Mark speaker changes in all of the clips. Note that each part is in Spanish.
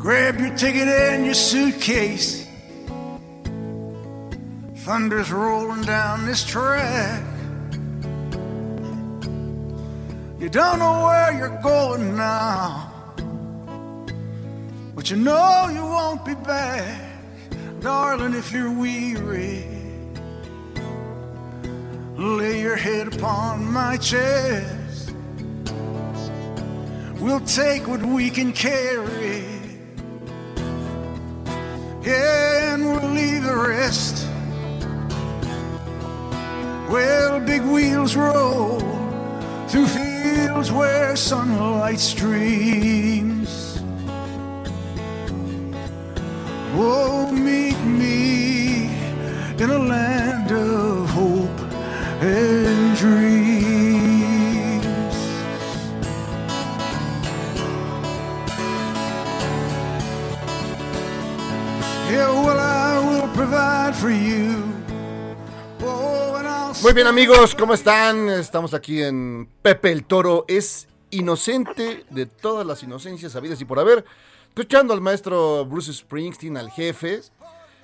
Speaker 1: Grab your ticket and your suitcase. Thunder's rolling down this track. You don't know where you're going now, but you know you won't be back, darling, if you're weary. Lay your head upon my chest. We'll take what we can carry. And we'll leave the rest. Well, big wheels roll through fields where sunlight streams. Oh, meet me in a land of hope and
Speaker 2: Muy bien amigos, ¿cómo están? Estamos aquí en Pepe el Toro es inocente de todas las inocencias habidas y por haber, escuchando al maestro Bruce Springsteen, al jefe,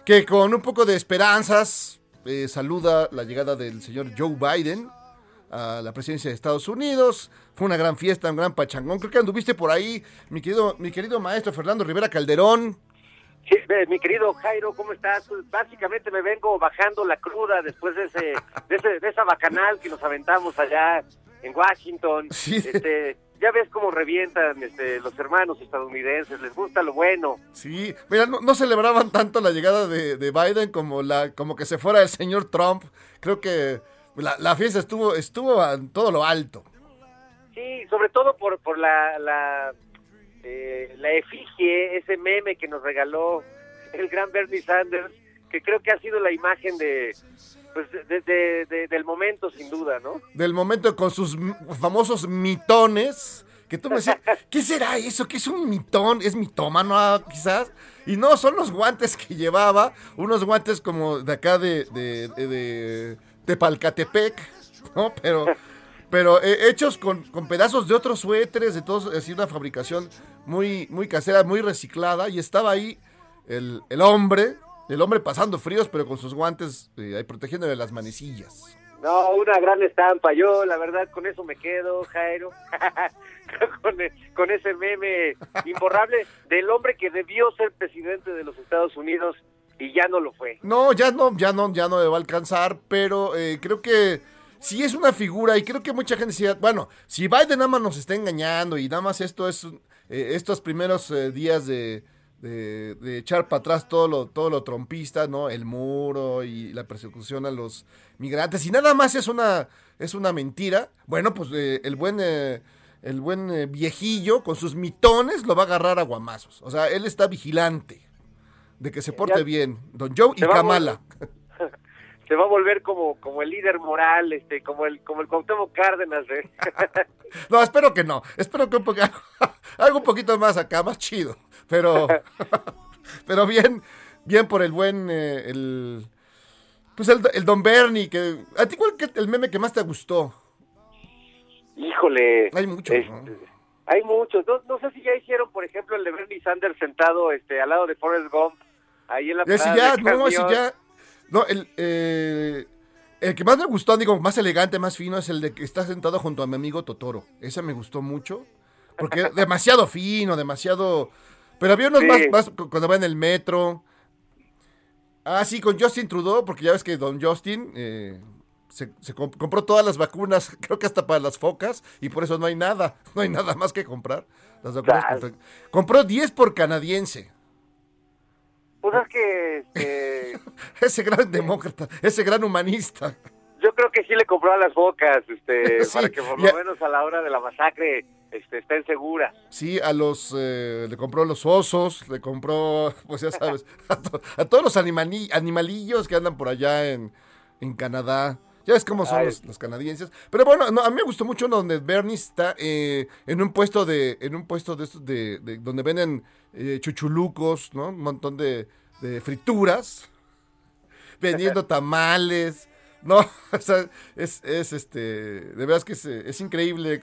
Speaker 2: que con un poco de esperanzas eh, saluda la llegada del señor Joe Biden a la presidencia de Estados Unidos. Fue una gran fiesta, un gran pachangón. Creo que anduviste por ahí, mi querido, mi querido maestro Fernando Rivera Calderón.
Speaker 3: Sí, mi querido Jairo, ¿cómo estás? Pues, básicamente me vengo bajando la cruda después de ese, de, ese- de esa bacanal que nos aventamos allá en Washington.
Speaker 2: Sí.
Speaker 3: Este, ya ves cómo revientan este, los hermanos estadounidenses, les gusta lo bueno.
Speaker 2: Sí, mira, no, no celebraban tanto la llegada de, de Biden como la como que se fuera el señor Trump. Creo que la, la fiesta estuvo estuvo en todo lo alto.
Speaker 3: Sí, sobre todo por, por la, la, eh, la efigie, ese meme que nos regaló el gran Bernie Sanders, que creo que ha sido la imagen de, pues, de- de- de- del momento, sin duda, ¿no?
Speaker 2: Del momento con sus famosos mitones, que tú me decías, ¿qué será eso? ¿Qué es un mitón? ¿Es mitómano ah, quizás? Y no, son los guantes que llevaba, unos guantes como de acá de, de, de, de Tepalcatepec, ¿no? Pero, pero eh, hechos con, con pedazos de otros suéteres, de todos, así una fabricación muy, muy casera, muy reciclada, y estaba ahí el, el hombre, el hombre pasando fríos, pero con sus guantes eh, ahí protegiéndole las manecillas.
Speaker 3: No, una gran estampa. Yo, la verdad, con eso me quedo, Jairo. con, e- con ese meme imborrable del hombre que debió ser presidente de los Estados Unidos y ya no lo fue.
Speaker 2: No, ya no, ya no, ya no me va a alcanzar, pero eh, creo que sí es una figura y creo que mucha gente decía, bueno, si Biden nada más nos está engañando y nada más esto es eh, estos primeros eh, días de, de, de echar para atrás todo lo, todo lo trompista, ¿no? El muro y la persecución a los migrantes y nada más es una, es una mentira. Bueno, pues eh, el buen... eh, el buen eh, viejillo con sus mitones lo va a agarrar a guamazos. O sea, él está vigilante de que se porte
Speaker 3: Ya-
Speaker 2: bien. Don Joe y Kamala.
Speaker 3: Se va a volver como, como el líder moral, este, como el, como el Cuauhtémoc Cárdenas. ¿eh?
Speaker 2: No, espero que no. Espero que un poco, algo un poquito más acá, más chido. Pero, pero bien, bien por el buen, eh, el, pues el, el Don Bernie. Que, ¿A ti cuál que el meme que más te gustó?
Speaker 3: Híjole.
Speaker 2: Hay muchos,
Speaker 3: este,
Speaker 2: ¿no?
Speaker 3: Hay muchos. No, no sé si ya hicieron, por ejemplo, el de Bernie Sanders sentado este, al lado de Forrest Gump ahí en la
Speaker 2: ya, no,
Speaker 3: camión.
Speaker 2: ya. No, el, eh, el que más me gustó, digo, más elegante, más fino, es el de que está sentado junto a mi amigo Totoro. Ese me gustó mucho. Porque es demasiado fino, demasiado. Pero había unos
Speaker 3: Sí.
Speaker 2: más, más cu- cuando va en el metro. Ah, sí, con Justin Trudeau, porque ya ves que don Justin eh, se, se comp- compró todas las vacunas, creo que hasta para las focas, y por eso no hay nada, no hay nada más que comprar. Las vacunas
Speaker 3: Claro.
Speaker 2: contra- Compró 10 por canadiense.
Speaker 3: Pues es que este,
Speaker 2: Ese gran demócrata, ese gran humanista.
Speaker 3: yo creo que sí le compró a las bocas, este,
Speaker 2: Sí,
Speaker 3: para que por lo menos a la hora de la masacre este, estén seguras.
Speaker 2: Sí, a los, eh, le compró los osos, le compró, pues ya sabes, a, to- a todos los animali- animalillos que andan por allá en, en Canadá. Ya ves cómo son los, los canadienses. Pero bueno, no, a mí me gustó mucho uno donde Bernie está eh, en un puesto de, en un puesto de estos de, de- donde venden eh, chuchulucos, ¿no? Un montón de, de frituras, vendiendo tamales. No, o sea, es, es este, de veras que es, es increíble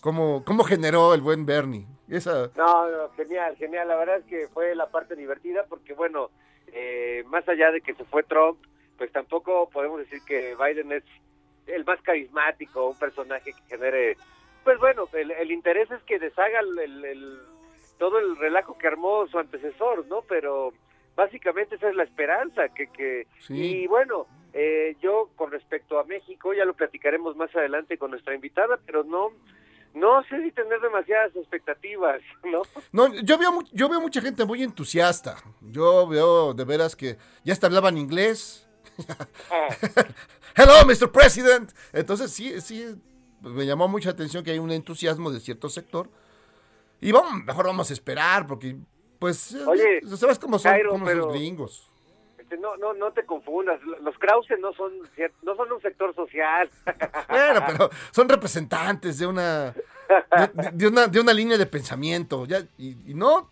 Speaker 2: cómo, cómo generó el buen Bernie. Esa,
Speaker 3: No, no, genial, genial. La verdad es que fue la parte divertida porque, bueno, eh, más allá de que se fue Trump, pues tampoco podemos decir que Biden es el más carismático, un personaje que genere... Pues bueno, el, el interés es que deshaga el, todo el relajo que armó su antecesor, ¿no? Pero básicamente esa es la esperanza, que... que
Speaker 2: Sí.
Speaker 3: Y bueno, eh, yo con respecto a México, ya lo platicaremos más adelante con nuestra invitada, pero no... No sé si tener demasiadas expectativas, ¿no?
Speaker 2: No, yo veo, yo veo mucha gente muy entusiasta. Yo veo de veras que ya hasta hablaban inglés. Hello, Mr. President. Entonces sí, sí, pues, me llamó mucha atención que hay un entusiasmo de cierto sector. Y vamos, mejor vamos a esperar, porque pues, eh,
Speaker 3: Oye,
Speaker 2: ¿sabes cómo son,
Speaker 3: Jairo,
Speaker 2: cómo son los gringos?
Speaker 3: Este, no, no, no te confundas. Los Krause no son, no son un sector social.
Speaker 2: Bueno, pero son representantes de una de, una de una línea de pensamiento, ya y, y no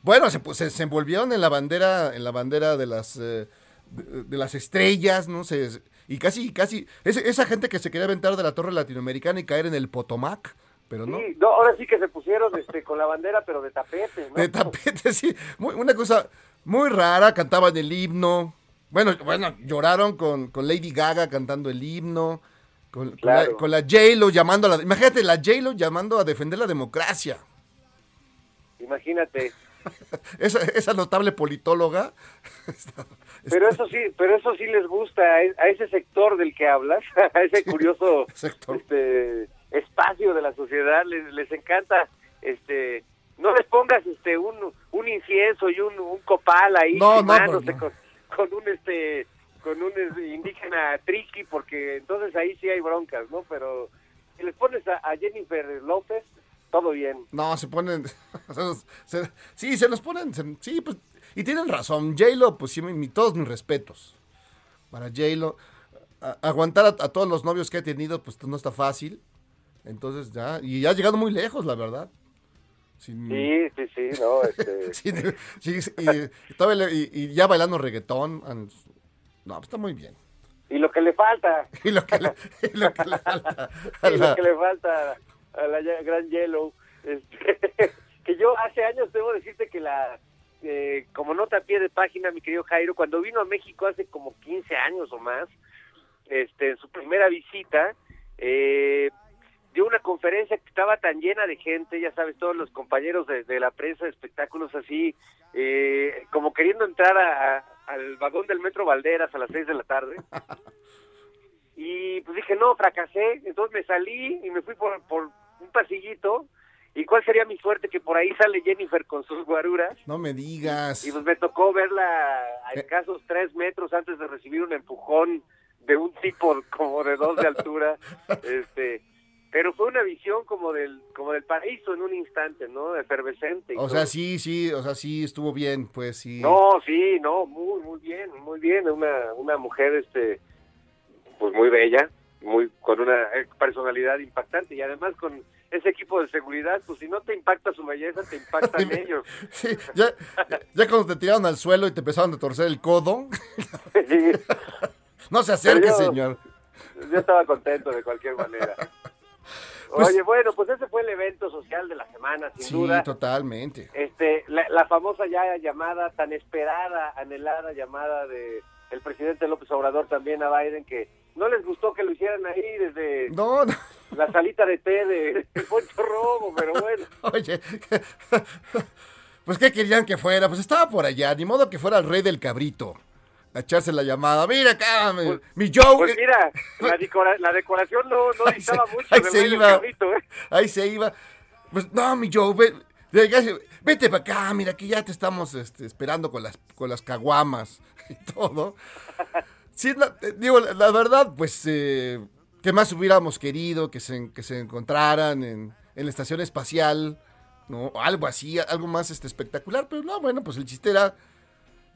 Speaker 2: bueno, se, pu- se, se envolvieron en la bandera en la bandera de las eh, de, de las estrellas, no sé, y casi casi ese- esa gente que se quería aventar de la torre latinoamericana y caer en el Potomac, pero no.
Speaker 3: Sí, no, ahora sí que se pusieron este, con la bandera, pero de tapete, ¿no?
Speaker 2: De tapete, sí. Muy- una cosa muy rara, cantaban el himno. Bueno, bueno, lloraron con, con Lady Gaga cantando el himno. Con, con la, con la J-Lo llamando a la... Imagínate, la J-Lo llamando a defender la democracia.
Speaker 3: Imagínate.
Speaker 2: Esa, esa notable politóloga.
Speaker 3: Pero eso sí, pero eso sí les gusta a e- ese sector del que hablas, a ese curioso este espacio de la sociedad les, les encanta este no les pongas este un, un incienso y un, un copal ahí
Speaker 2: No,
Speaker 3: quemándose
Speaker 2: pues, no.
Speaker 3: con, con un este con un este, indígena triqui porque entonces ahí sí hay broncas no pero si les pones a, a Jennifer López todo bien
Speaker 2: No, se ponen... se- sí, se los ponen... se- sí, pues... Y tienen razón. J-Lo, pues sí, mi- todos mis respetos. Para J-Lo. a- aguantar a, a todos los novios que ha tenido, pues no está fácil. Entonces ya... Y ha llegado muy lejos, la verdad. Sin-
Speaker 3: sí sí sí no este
Speaker 2: Sí, sí, sí, y, todavía le- y- y ya bailando reggaetón. No, pues está muy bien.
Speaker 3: y lo que le falta
Speaker 2: Y lo que le, y lo que le falta.
Speaker 3: y lo que le falta a la gran Yellow. Este, que yo hace años debo decirte que la, eh, como nota a pie de página, mi querido Jairo, cuando vino a México hace como 15 años o más, este, en su primera visita, eh, dio una conferencia que estaba tan llena de gente, ya sabes, todos los compañeros de, de la prensa de espectáculos así, eh, como queriendo entrar a- a- al vagón del Metro Valderas a las 6 de la tarde. Y pues dije, no, fracasé. Entonces me salí y me fui por, por un pasillito. ¿Y cuál sería mi suerte? Que por ahí sale Jennifer con sus guaruras.
Speaker 2: No me digas.
Speaker 3: Y pues me tocó verla a
Speaker 2: Eh.
Speaker 3: escasos tres metros antes de recibir un empujón de un tipo como de dos de altura. este Pero fue una visión como del como del paraíso en un instante, ¿no? Efervescente. y
Speaker 2: O
Speaker 3: todo.
Speaker 2: sea, sí, sí, o sea, sí, estuvo bien, pues sí.
Speaker 3: No, sí, no, muy, muy bien, muy bien. Una, una mujer, este, pues muy bella, muy con una eh, personalidad impactante y además con ese equipo de seguridad, pues si no te impacta su belleza, te impactan ellos.
Speaker 2: Sí, ya, ya cuando te tiraron al suelo y te empezaron a torcer el codo.
Speaker 3: Sí,
Speaker 2: No se acerque,
Speaker 3: yo-
Speaker 2: señor.
Speaker 3: yo estaba contento de cualquier manera.
Speaker 2: Pues-
Speaker 3: Oye, bueno, pues ese fue el evento social de la semana, sin
Speaker 2: Sí,
Speaker 3: duda.
Speaker 2: totalmente.
Speaker 3: Este, la, la famosa ya llamada, tan esperada, anhelada llamada de el presidente López Obrador también a Biden, que no les gustó que lo hicieran ahí desde
Speaker 2: No, no.
Speaker 3: la salita de té de, de Poncho Romo, pero bueno.
Speaker 2: Oye, pues ¿qué querían que fuera? Pues estaba por allá, ni modo que fuera el rey del cabrito. A echarse la llamada. Mira acá, mi, mi Joe.
Speaker 3: Pues mira, la, decora- la decoración no, no
Speaker 2: se-
Speaker 3: mucho
Speaker 2: ahí se iba.
Speaker 3: Cabrito, ¿eh?
Speaker 2: Ahí se iba. Pues no, mi Joe, ve- ve- vete para acá, mira que ya te estamos este, esperando con las, con las caguamas y todo. Sí, eh, digo, la, verdad, pues, eh, ¿qué más hubiéramos querido que se, que se encontraran en, en la estación espacial? ¿No? Algo así, algo más este, espectacular, pero no, bueno, pues el chiste era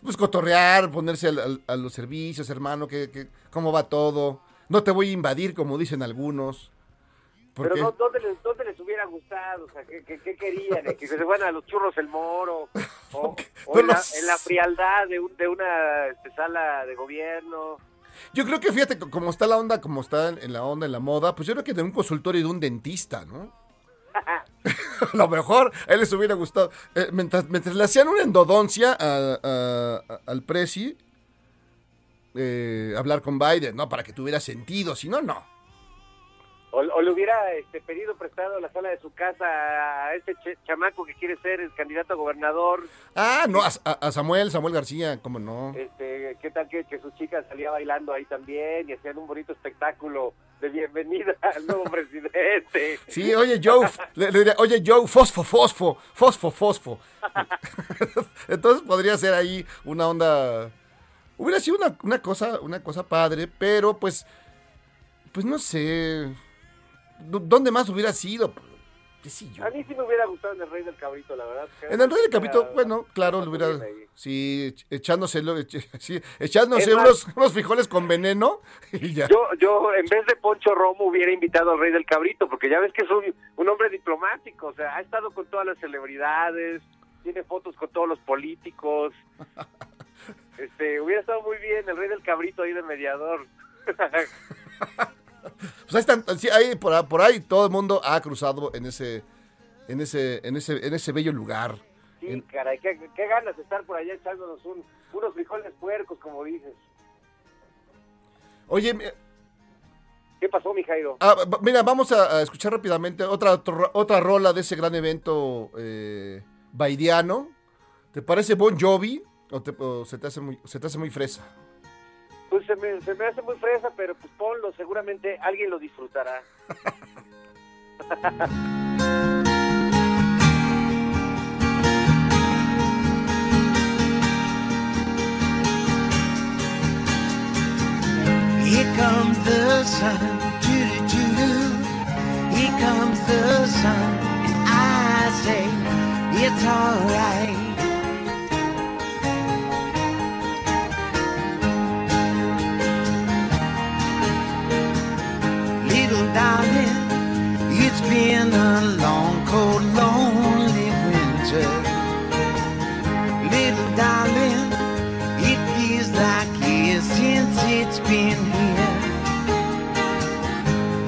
Speaker 2: pues cotorrear, ponerse a los servicios, hermano, que- cómo va todo. No te voy a invadir, como dicen algunos.
Speaker 3: Pero no, ¿dónde, les, ¿dónde les hubiera gustado? O sea, ¿qué, qué, qué querían? ¿Que se fueran a los churros el moro? ¿O, en, la,
Speaker 2: los-
Speaker 3: en la frialdad de, un- de una este, sala de gobierno?
Speaker 2: yo creo que fíjate, co- como está la onda, como está en la onda, en la moda, pues yo creo que de un consultorio y de un dentista, ¿no? a lo mejor a él les hubiera gustado. Eh, mientras, mientras le hacían una endodoncia a- a- a- al Prezi, eh, hablar con Biden, ¿no? Para que tuviera sentido, si no, no.
Speaker 3: O, o le hubiera este, pedido prestado la sala de su casa a este ch- chamaco que quiere ser el candidato a gobernador.
Speaker 2: Ah, no, a, Samuel, Samuel García, ¿cómo no?
Speaker 3: Este, ¿Qué tal que, que su chica salía bailando ahí también y hacían un bonito espectáculo de bienvenida al nuevo presidente?
Speaker 2: Sí, oye Joe, le, le diría, oye Joe, fosfo, fosfo, fosfo, fosfo. Entonces podría ser ahí una onda, hubiera sido una, una cosa, una cosa padre, pero pues, pues no sé, ¿dó- ¿dónde más hubiera sido? ¿Qué sé yo?
Speaker 3: A mí sí me hubiera gustado en el Rey del Cabrito, la verdad.
Speaker 2: En el Rey del
Speaker 3: Era-
Speaker 2: bueno, claro, le hubiera, sí, ech- echándose, lo- sí, echándose
Speaker 3: Es más-
Speaker 2: unos, unos frijoles con veneno y ya.
Speaker 3: Yo, yo, en vez de Poncho Romo, hubiera invitado al Rey del Cabrito, porque ya ves que es un, un hombre diplomático, o sea, ha estado con todas las celebridades, tiene fotos con todos los políticos. Este, hubiera estado muy bien el Rey del Cabrito ahí de mediador.
Speaker 2: Pues ahí están, sí, ahí, por, ahí- por ahí todo el mundo ha cruzado en ese, en ese, en ese, en ese bello lugar.
Speaker 3: Sí, caray, qué, qué ganas de estar por allá echándonos un, unos frijoles puercos, como dices.
Speaker 2: Oye, mi-
Speaker 3: ¿Qué pasó, mi Jairo?
Speaker 2: ah, mira, vamos a, a escuchar rápidamente otra, otra, otra rola de ese gran evento eh, baidiano. ¿Te parece Bon Jovi o, te- o se, te hace muy, se te hace muy fresa?
Speaker 3: Pues se me, se me hace muy fresa, pero pues ponlo, seguramente alguien lo disfrutará.
Speaker 1: Here comes the sun, doo doo doo. Here comes the sun, and I say it's alright. Darling, it's been a long, cold, lonely winter. Little darling, it feels like years since it's been here.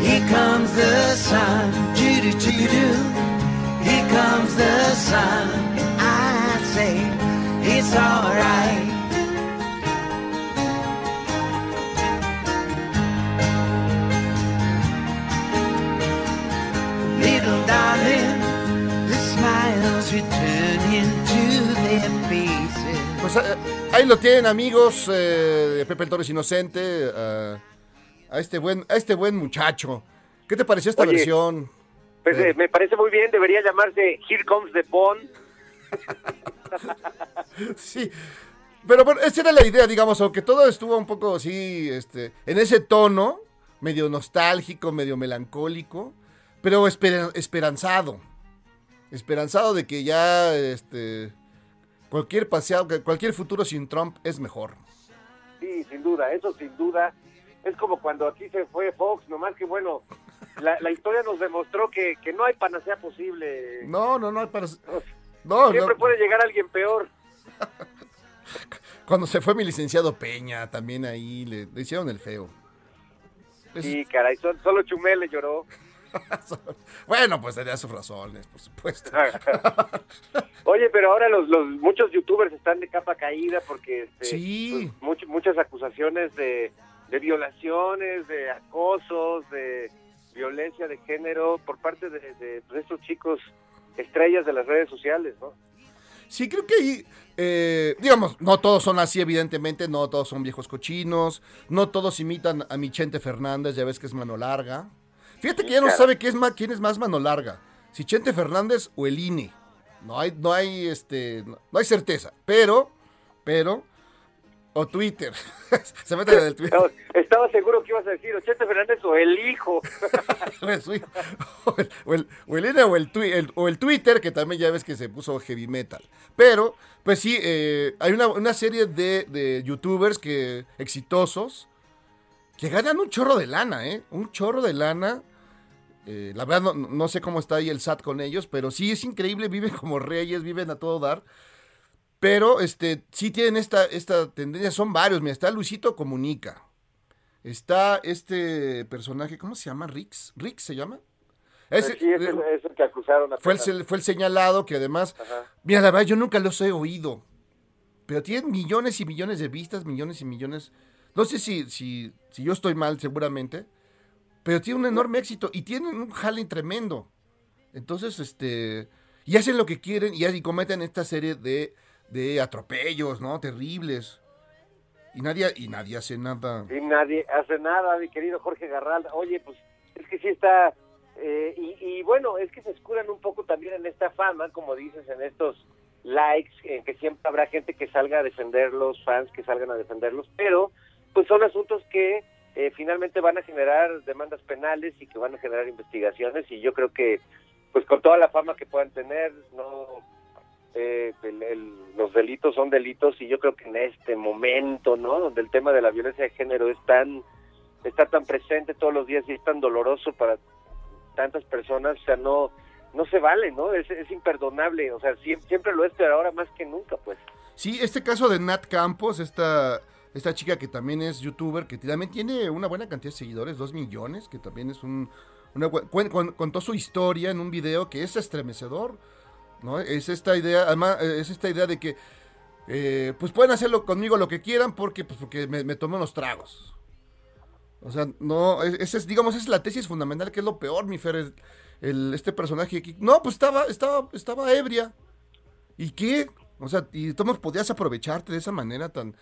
Speaker 1: Here comes the sun, doo doo doo. Here comes the sun. I say it's alright.
Speaker 2: Pues eh, ahí lo tienen amigos eh, de Pepe el Torres Inocente, eh, a, este buen, a este buen muchacho. ¿Qué te pareció esta
Speaker 3: Oye.
Speaker 2: versión?
Speaker 3: Pues, eh, me parece muy bien, debería llamarse Here Comes the Bond.
Speaker 2: Sí. Pero bueno, esa era la idea, digamos, aunque todo estuvo un poco así, este, en ese tono, medio nostálgico, medio melancólico, pero esper- esperanzado. Esperanzado de que ya, este, cualquier paseado, cualquier futuro sin Trump es mejor.
Speaker 3: Sí, sin duda, eso sin duda. Es como cuando aquí se fue Fox, nomás que bueno, la, la historia nos demostró que, que no hay panacea posible.
Speaker 2: No, no, no, para... No,
Speaker 3: Siempre
Speaker 2: no.
Speaker 3: puede llegar alguien peor.
Speaker 2: Cuando se fue mi licenciado Peña, también ahí le, le hicieron el feo.
Speaker 3: Sí, caray, sol- solo Chumel le lloró.
Speaker 2: bueno, pues tenía sus razones, por supuesto.
Speaker 3: Oye, pero ahora los, los muchos youtubers están de capa caída porque este,
Speaker 2: Sí.
Speaker 3: pues, much- muchas acusaciones de, de violaciones, de acosos, de violencia de género por parte de, de, pues, estos chicos estrellas de las redes sociales, ¿no?
Speaker 2: Sí, creo que ahí, eh, digamos, no todos son así, evidentemente, no todos son viejos cochinos, no todos imitan a Michente Fernández, ya ves que es mano larga. Fíjate que ya no sabe qué es más, quién es más mano larga, si Chente Fernández o el INE. No hay, no hay, este, no, hay certeza, pero, pero, o Twitter. Se mete en el Twitter.
Speaker 3: Estaba, estaba seguro que ibas a decir Ochete Fernández o el hijo.
Speaker 2: o el, o el- o el- INE el- o el Twitter, que también ya ves que se puso heavy metal. Pero, pues sí, eh, hay una, una serie de, de youtubers que exitosos que ganan un chorro de lana, ¿eh? Un chorro de lana. Eh, la verdad, no, no sé cómo está ahí el SAT con ellos, pero sí es increíble, viven como reyes, viven a todo dar. Pero este, sí tienen esta, esta tendencia, son varios. Mira, está Luisito Comunica. Está este personaje, ¿cómo se llama? Rix. ¿Rix se llama? Ese-
Speaker 3: sí, es el, es el que acusaron
Speaker 2: fue, el, fue el señalado que además,
Speaker 3: Ajá.
Speaker 2: mira, la verdad, yo nunca los he oído. Pero tienen millones y millones de vistas, millones y millones. No sé si, si, si yo estoy mal, seguramente. Pero tienen un enorme éxito y tienen un jale tremendo. Entonces, este. Y hacen lo que quieren y, y cometen esta serie de, de atropellos, ¿no? Terribles. Y nadie, y nadie hace nada.
Speaker 3: Y nadie hace nada, mi querido Jorge Garralda. Oye, pues es que sí está... eh, y, y bueno, es que se escuran un poco también en esta fama, como dices, en estos likes, en que siempre habrá gente que salga a defenderlos, fans que salgan a defenderlos, pero pues son asuntos que eh, finalmente van a generar demandas penales y que van a generar investigaciones y yo creo que pues con toda la fama que puedan tener, no eh, el- los delitos son delitos y yo creo que en este momento, ¿no? Donde el tema de la violencia de género es tan está tan presente todos los días y es tan doloroso para tantas personas, o sea, no no se vale, ¿no? Es, es imperdonable, o sea, siempre, siempre lo es, pero ahora más que nunca, pues.
Speaker 2: Sí, este caso de Nat Campos, esta, esta chica que también es youtuber, que también tiene una buena cantidad de seguidores, dos millones, que también es un... Contó su historia en un video que es estremecedor, ¿no? Es esta idea, además, es esta idea de que, eh, pues pueden hacerlo conmigo lo que quieran porque, pues porque me, me tomé unos tragos. O sea, no, es- esa es, digamos, esa es la tesis fundamental, que es lo peor, mi Fer, el, este personaje aquí. No, pues estaba, estaba, estaba ebria. ¿Y qué? O sea, y tú podías aprovecharte de esa manera tan,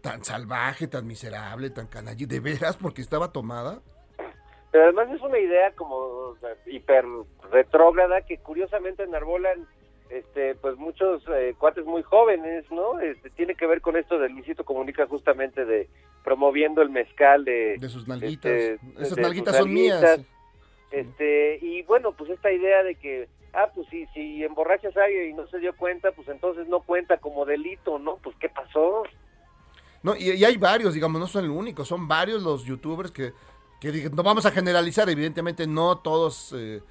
Speaker 2: tan salvaje, tan miserable, tan canalla, de veras, porque estaba tomada.
Speaker 3: Pero además es una idea como hiper retrógrada que curiosamente enarbolan este pues muchos eh, cuates muy jóvenes, ¿no? Este tiene que ver con esto del Luisito Comunica justamente de promoviendo el mezcal de
Speaker 2: De sus nalguitas.
Speaker 3: este,
Speaker 2: Esas
Speaker 3: de
Speaker 2: nalguitas son mías.
Speaker 3: Este, y bueno, pues esta idea de que, ah, pues si, si emborrachas a alguien y no se dio cuenta, pues entonces no cuenta como delito, ¿no? Pues ¿qué pasó?
Speaker 2: No, y, y hay varios, digamos, no son el único, son varios los youtubers que, que no vamos a generalizar, evidentemente no todos eh,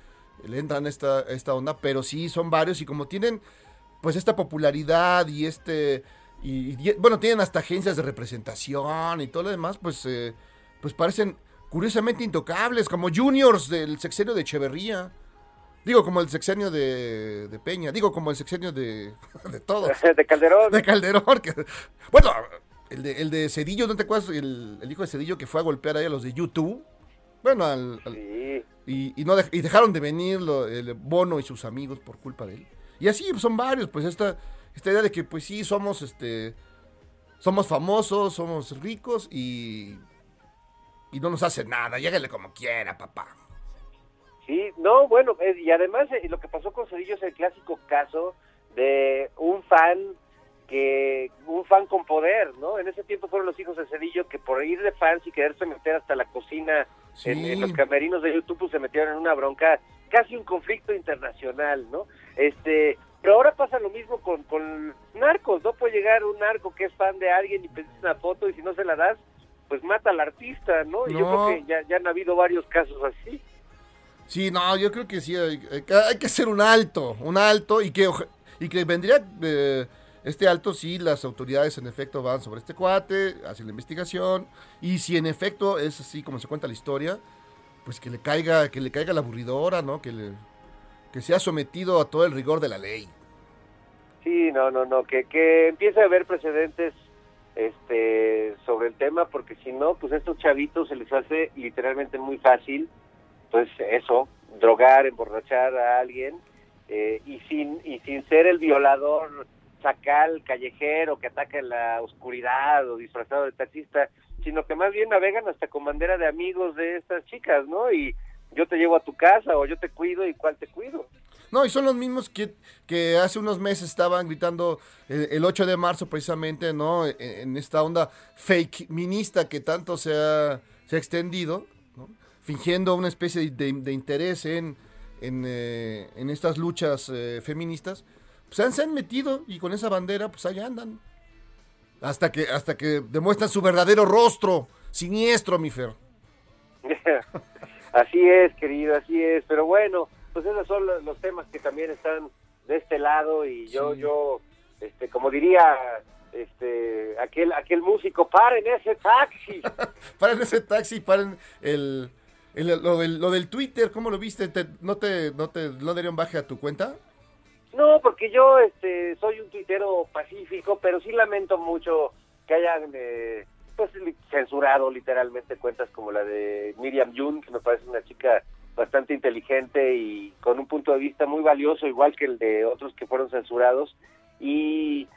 Speaker 2: le entran a esta, esta onda, pero sí son varios y como tienen pues esta popularidad y este, y, y- bueno, tienen hasta agencias de representación y todo lo demás, pues, eh, pues parecen curiosamente intocables, como juniors del sexenio de Echeverría. Digo, como el sexenio de, de Peña, digo, como el sexenio de, de todos.
Speaker 3: de Calderón.
Speaker 2: De Calderón. que- bueno, el de, el de Cedillo, ¿no te acuerdas? El, el hijo de Cedillo que fue a golpear ahí a los de YouTube. Bueno, al, al-
Speaker 3: Sí.
Speaker 2: y, y no y dejaron de venir lo- el Bono y sus amigos por culpa de él. Y así pues, son varios, pues esta, esta idea de que pues sí, somos este somos famosos, somos ricos y, y no nos hace nada. Lléguele como quiera, papá.
Speaker 3: Sí, no, bueno, eh, y además eh, lo que pasó con Cedillo es el clásico caso de un fan que un fan con poder, ¿no? En ese tiempo fueron los hijos de Cedillo que por ir de fans y quererse meter hasta la cocina
Speaker 2: Sí.
Speaker 3: en, en los camerinos de YouTube pues, se metieron en una bronca, casi un conflicto internacional, ¿no? Este, pero ahora pasa lo mismo con, con narcos, ¿no? Puede llegar un narco que es fan de alguien y pedir una foto y si no se la das, pues mata al artista, ¿no? Y yo creo que ya, ya han habido varios casos así.
Speaker 2: Sí, no, yo creo que sí, hay, hay que- hacer un alto, un alto y que, y que vendría eh, este alto si las autoridades en efecto van sobre este cuate, hacen la investigación y si en efecto es así como se cuenta la historia, pues que le caiga, que le caiga la aburridora, ¿no? Que le, que sea sometido a todo el rigor de la ley.
Speaker 3: Sí, no, no, no, que, que empiece a haber precedentes este sobre el tema, porque si no, pues a estos chavitos se les hace literalmente muy fácil, pues eso, drogar, emborrachar a alguien, eh, y sin y sin ser el violador sacal callejero que ataca la oscuridad o disfrazado de taxista, sino que más bien navegan hasta con bandera de amigos de estas chicas, ¿no? Y yo te llevo a tu casa o yo te cuido y cuál te cuido.
Speaker 2: No, y son los mismos que, que hace unos meses estaban gritando el, el 8 de marzo precisamente, ¿no? En, en esta onda fake minista que tanto se ha, se ha extendido, ¿no? fingiendo una especie de, de interés en, en, eh, en, estas luchas eh, feministas. Pues se han metido y con esa bandera, pues allá andan. Hasta que, hasta que demuestran su verdadero rostro, siniestro, mi Fer.
Speaker 3: así es, querido, así es. Pero bueno, pues esos son los, los temas que también están de este lado y yo, sí. yo, este, como diría este aquel aquel músico paren ese taxi
Speaker 2: paren ese taxi paren el, el lo, del, lo, del, Twitter cómo lo viste ¿Te, no te no te no dieron baje a tu cuenta
Speaker 3: no porque yo este soy un tuitero pacífico pero sí lamento mucho que hayan eh, pues censurado literalmente cuentas como la de Miriam Jun que me parece una chica bastante inteligente y con un punto de vista muy valioso igual que el de otros que fueron censurados. Y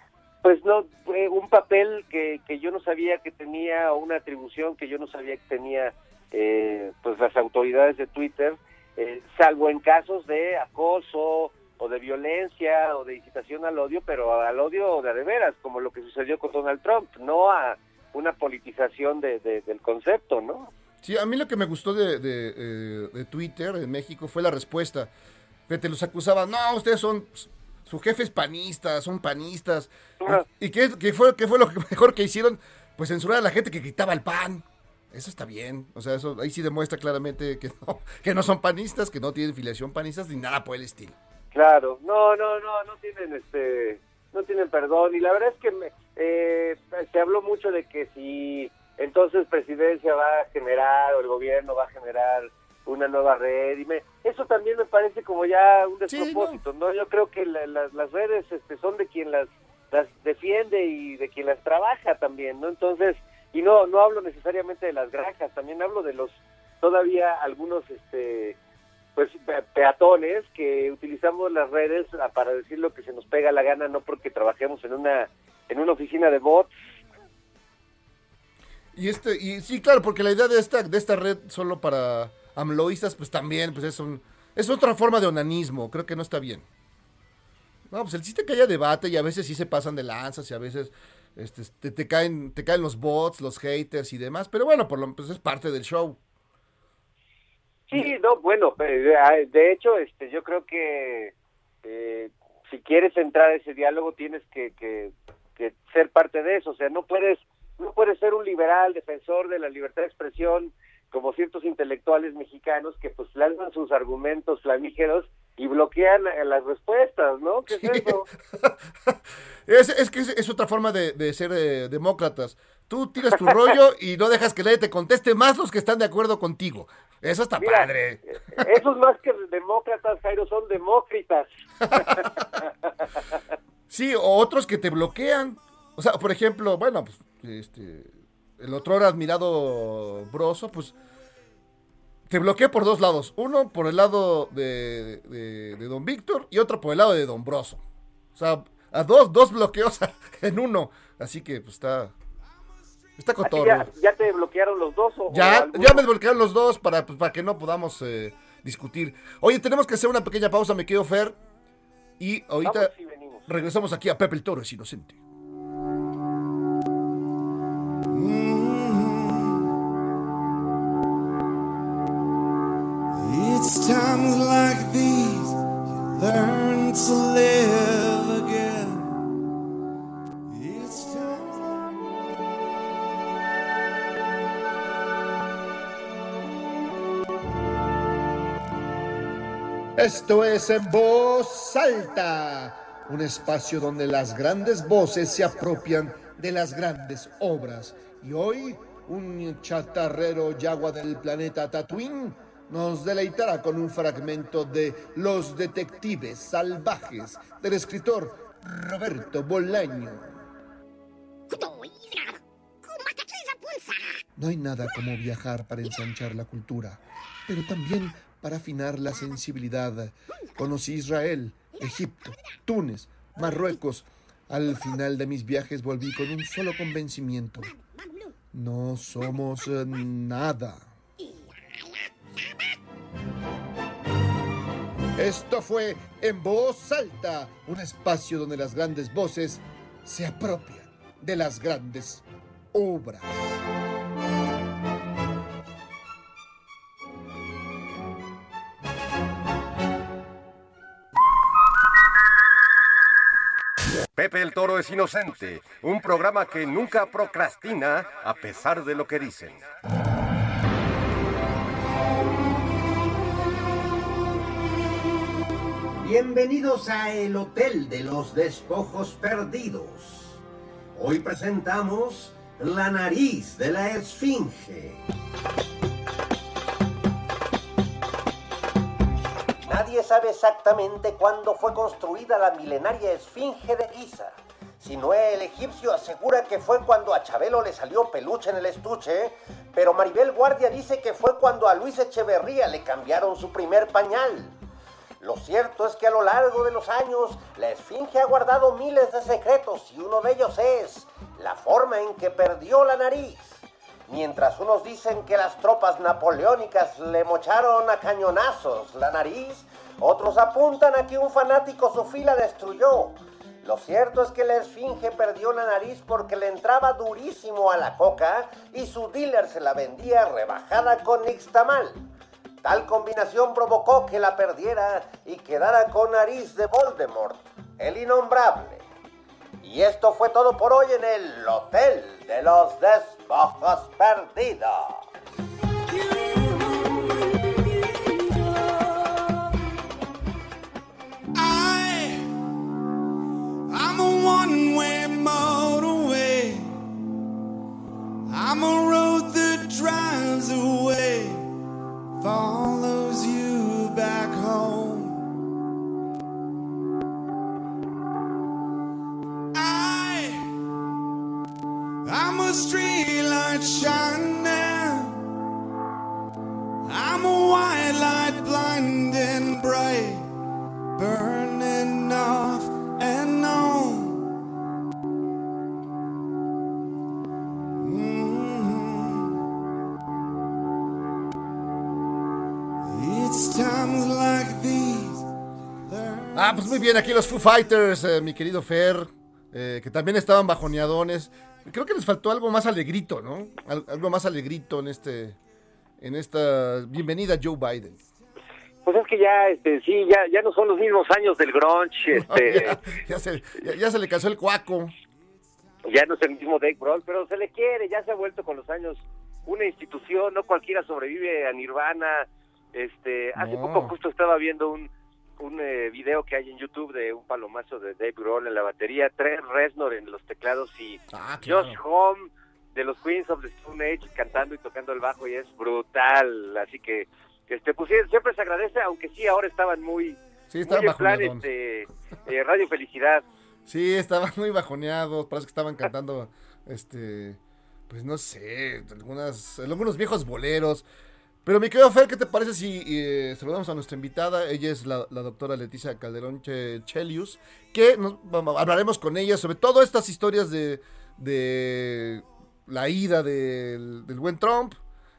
Speaker 3: pues no, un papel que, que yo no sabía que tenía, o una atribución que yo no sabía que tenía, eh, pues las autoridades de Twitter, eh, salvo en casos de acoso o de violencia o de incitación al odio, pero al odio de, de veras, como lo que sucedió con Donald Trump, no a una politización de, de, del concepto, ¿no?
Speaker 2: Sí, a mí lo que me gustó de, de, eh, de Twitter en México fue la respuesta. Que te los acusaban, no, ustedes son sus jefes panistas, son panistas. ¿Y qué, qué, fue, qué fue lo mejor que hicieron? Pues censurar a la gente que gritaba el pan. Eso está bien. O sea, eso ahí sí demuestra claramente que no, que no son panistas, que no tienen filiación panistas ni nada por el estilo.
Speaker 3: Claro, no, no, no, no tienen este, no tienen perdón. Y la verdad es que me, eh, se habló mucho de que si entonces presidencia va a generar o el gobierno va a generar una nueva red y me, eso también me parece como ya un despropósito, sí, no. ¿no? Yo creo que la, la, las redes este, son de quien las, las defiende y de quien las trabaja también, ¿no? Entonces, y no no hablo necesariamente de las granjas, también hablo de los todavía algunos este pues peatones que utilizamos las redes para decir lo que se nos pega la gana, no porque trabajemos en una en una oficina de bots
Speaker 2: y este y sí claro porque la idea de esta de esta red solo para amloístas, pues también, pues es un, es otra forma de onanismo, creo que no está bien. No, pues el chiste que haya debate y a veces sí se pasan de lanzas y a veces este, te, te, caen, te caen los bots, los haters y demás, pero bueno, por lo pues es parte del show.
Speaker 3: Sí, no, bueno, de hecho, este, yo creo que eh, si quieres entrar a ese diálogo tienes que, que, que ser parte de eso, o sea, no puedes, no puedes ser un liberal defensor de la libertad de expresión como ciertos intelectuales mexicanos que pues lanzan sus argumentos flamígeros y bloquean las respuestas, ¿no? ¿Qué es eso?
Speaker 2: es, es, que es, es, otra forma de, de ser eh, demócratas. Tú tiras tu rollo y no dejas que nadie te conteste más los que están de acuerdo contigo. Eso está
Speaker 3: Mira,
Speaker 2: padre.
Speaker 3: Esos más que demócratas, Jairo, son demócritas.
Speaker 2: sí, o otros que te bloquean. O sea, por ejemplo, bueno, pues, este, el otro admirado Broso, pues te bloqueé por dos lados. Uno por el lado de, de, de, Don Víctor y otro por el lado de Don Broso. O sea, a dos, dos bloqueos en uno. Así que pues está. Está cotorro.
Speaker 3: Ya, ¿Ya, te bloquearon los dos? O,
Speaker 2: ya,
Speaker 3: o
Speaker 2: ya me bloquearon los dos para, pues, para que no podamos eh, discutir. Oye, tenemos que hacer una pequeña pausa, me quedo Fer. Y ahorita regresamos aquí a Pepe el Toro es inocente.
Speaker 1: It's times like these you learn to live
Speaker 2: Esto es en voz alta, un espacio donde las grandes voces se apropian de las grandes obras. Y hoy, un chatarrero yagua del planeta Tatooine nos deleitará con un fragmento de Los Detectives Salvajes del escritor Roberto Bolaño. No hay nada como viajar para ensanchar la cultura, pero también para afinar la sensibilidad. Conocí Israel, Egipto, Túnez, Marruecos. Al final de mis viajes volví con un solo convencimiento. No somos eh, nada. Esto fue En Voz Alta, un espacio donde las grandes voces se apropian de las grandes obras.
Speaker 4: El Toro es inocente, un programa que nunca procrastina a pesar de lo que dicen.
Speaker 5: Bienvenidos a el Hotel de los Despojos Perdidos. Hoy presentamos La nariz de la Esfinge. Nadie sabe exactamente cuándo fue construida la milenaria Esfinge de Giza. Si Noé el egipcio asegura que fue cuando a Chabelo le salió peluche en el estuche, pero Maribel Guardia dice que fue cuando a Luis Echeverría le cambiaron su primer pañal. Lo cierto es que a lo largo de los años la Esfinge ha guardado miles de secretos y uno de ellos es la forma en que perdió la nariz. Mientras unos dicen que las tropas napoleónicas le mocharon a cañonazos la nariz, otros apuntan a que un fanático su fila destruyó. Lo cierto es que la Esfinge perdió la nariz porque le entraba durísimo a la coca y su dealer se la vendía rebajada con nixtamal. Tal combinación provocó que la perdiera y quedara con nariz de Voldemort, el innombrable. Y esto fue todo por hoy en el Hotel de los Despojos Perdidos.
Speaker 1: Motorway. I'm a road that drives away, follows
Speaker 2: Ah, pues muy bien, aquí los Foo Fighters, eh, mi querido Fer, eh, que también estaban bajoneadones. Creo que les faltó algo más alegrito, ¿no? Al- algo más alegrito en este, en esta bienvenida Joe Biden.
Speaker 3: Pues es que ya, este, sí, ya, ya no son los mismos años del grunge, este,
Speaker 2: ya, ya se, ya- ya se le casó el cuaco.
Speaker 3: ya no es el mismo Dave Grohl, pero se le quiere, ya se ha vuelto con los años una institución, no cualquiera sobrevive a Nirvana. Este, hace
Speaker 2: No.
Speaker 3: poco justo estaba viendo un un eh, video que hay en YouTube de un palomazo de Dave Grohl en la batería, Trent Reznor en los teclados y
Speaker 2: Ah, claro.
Speaker 3: Josh Home de los Queens of the Stone Age cantando y tocando el bajo y es brutal, así que este pues siempre se agradece, aunque sí ahora estaban muy
Speaker 2: Sí, estaban
Speaker 3: muy en plan este, eh, Radio Felicidad.
Speaker 2: Sí, estaban muy bajoneados, parece que estaban cantando, este, pues no sé, algunas, algunos viejos boleros. Pero mi querido Fer, ¿qué te parece si eh, saludamos a nuestra invitada? Ella es la, doctora Leticia Calderón Che- Chelius, que nos, hablaremos con ella sobre todas estas historias de, la ida del, del buen Trump,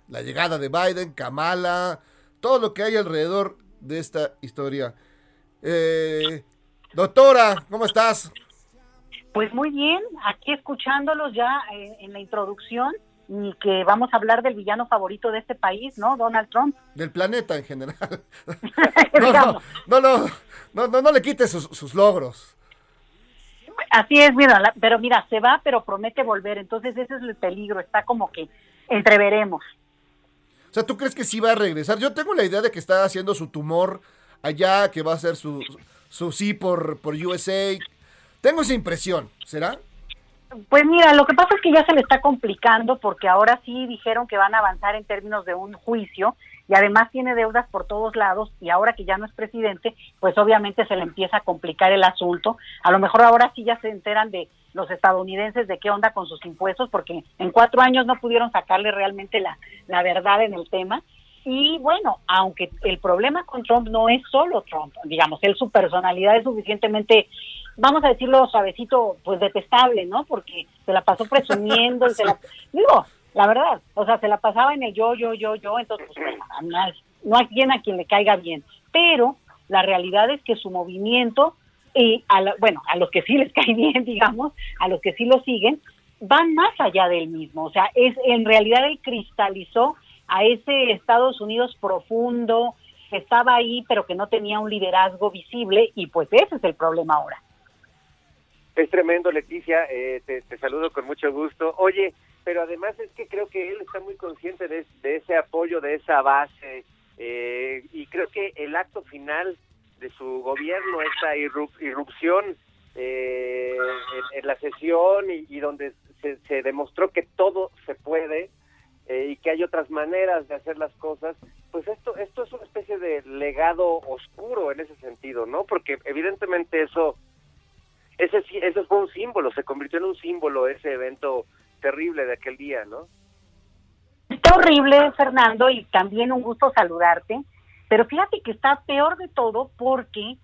Speaker 2: la llegada de Biden, Kamala, todo lo que hay alrededor de esta historia. Eh, doctora, ¿cómo estás?
Speaker 6: Pues muy bien, aquí escuchándolos ya eh, en la introducción y que vamos a hablar del villano favorito de este país, ¿no? Donald Trump.
Speaker 2: Del planeta en general. No, no, no, no, no, no, no le quites sus, sus logros.
Speaker 6: Así es, mira, la- pero mira, se va, pero promete volver, entonces ese es el peligro, está como que entreveremos.
Speaker 2: O sea, ¿tú crees que sí va a regresar? Yo tengo la idea de que está haciendo su tumor allá, que va a hacer su, su sí por, por USA. Tengo esa impresión, ¿será?
Speaker 6: Pues mira, lo que pasa es que ya se le está complicando porque ahora sí dijeron que van a avanzar en términos de un juicio y además tiene deudas por todos lados y ahora que ya no es presidente, pues obviamente se le empieza a complicar el asunto. A lo mejor ahora sí ya se enteran de los estadounidenses de qué onda con sus impuestos porque en cuatro años no pudieron sacarle realmente la, la verdad en el tema. Y bueno, aunque el problema con Trump no es solo Trump, digamos, él su personalidad es suficientemente, vamos a decirlo suavecito, pues detestable, ¿no? Porque se la pasó presumiendo, y se la, digo, la verdad, o sea, se la pasaba en el yo, yo, yo, yo, entonces, pues, bueno, no hay, quien a quien le caiga bien, pero la realidad es que su movimiento, y a la- bueno, a los que sí les cae bien, digamos, a los que sí lo siguen, van más allá del mismo, o sea, es en realidad él cristalizó a ese Estados Unidos profundo que estaba ahí pero que no tenía un liderazgo visible y pues ese es el problema ahora.
Speaker 3: Es tremendo, Leticia. eh, te, saludo con mucho gusto. Oye, pero además es que creo que él está muy consciente de, ese apoyo, de esa base, eh, y creo que el acto final de su gobierno, irrup- irrupción eh, en, en la sesión y, y donde se, se demostró que todo se puede eh, y que hay otras maneras de hacer las cosas, pues esto esto es una especie de legado oscuro en ese sentido, ¿no? Porque evidentemente eso ese ese fue un símbolo, se convirtió en un símbolo ese evento terrible de aquel día, ¿no?
Speaker 6: Está horrible, Fernando, y también un gusto saludarte, pero fíjate que está peor de todo porque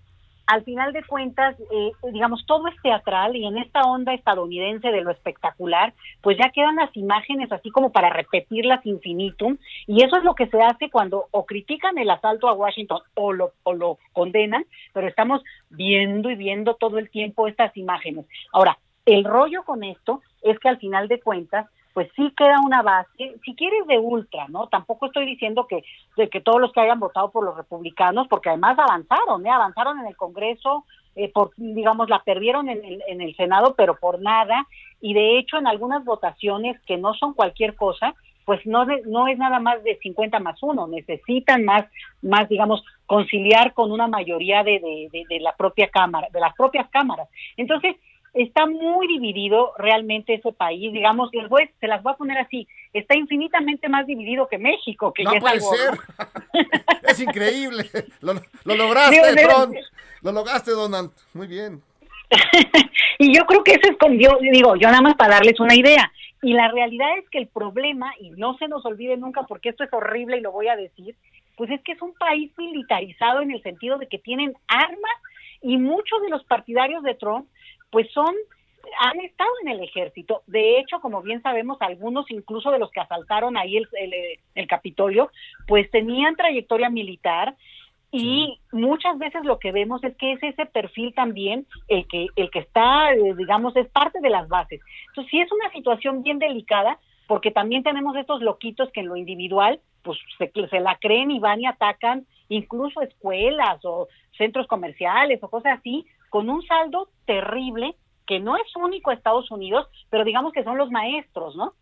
Speaker 6: al final de cuentas, eh, digamos, todo es teatral y en esta onda estadounidense de lo espectacular, pues ya quedan las imágenes así como para repetirlas infinitum, y eso es lo que se hace cuando o critican el asalto a Washington o lo, o lo condenan, pero estamos viendo y viendo todo el tiempo estas imágenes. Ahora, el rollo con esto es que al final de cuentas, pues sí queda una base, si quieres de ultra, ¿no? Tampoco estoy diciendo que, de que todos los que hayan votado por los republicanos, porque además avanzaron, ¿eh? Avanzaron en el Congreso, eh, por, digamos, la perdieron en el, en el Senado, pero por nada, y de hecho en algunas votaciones que no son cualquier cosa, pues no, no es nada más de 50 más uno, necesitan más, más digamos, conciliar con una mayoría de, de, de, de la propia Cámara, de las propias cámaras. Entonces, está muy dividido realmente ese país, digamos, les voy, se las voy a poner así, está infinitamente más dividido que México, que
Speaker 2: No
Speaker 6: ya es
Speaker 2: puede
Speaker 6: algo,
Speaker 2: ser.
Speaker 6: ¿no?
Speaker 2: es increíble. Lo, lo lograste,
Speaker 6: Digo,
Speaker 2: Trump. Lo lograste, Donald. Muy bien.
Speaker 6: y yo creo que eso es con yo digo, yo nada más para darles una idea. Y la realidad es que el problema, y no se nos olvide nunca porque esto es horrible y lo voy a decir, pues es que es un país militarizado en el sentido de que tienen armas y muchos de los partidarios de Trump pues son han estado en el ejército. De hecho, como bien sabemos, algunos incluso de los que asaltaron ahí el, el, el Capitolio, pues tenían trayectoria militar y muchas veces lo que vemos es que es ese perfil también el que el que está eh, digamos es parte de las bases entonces sí es una situación bien delicada porque también tenemos estos loquitos que en lo individual pues se, se la creen y van y atacan incluso escuelas o centros comerciales o cosas así con un saldo terrible que no es único a Estados Unidos pero digamos que son los maestros no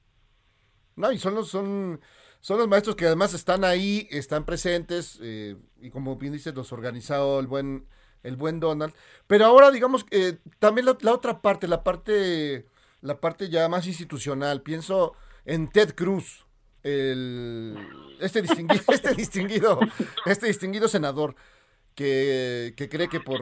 Speaker 2: No, y son los, son, son los maestros que además están ahí, están presentes, eh, y como bien dices, los organizado el buen, el buen Donald. Pero ahora, digamos, eh, también la, la otra parte, la parte, la parte ya más institucional, pienso en Ted Cruz, el, este distinguido, este distinguido, este distinguido senador que, que cree que por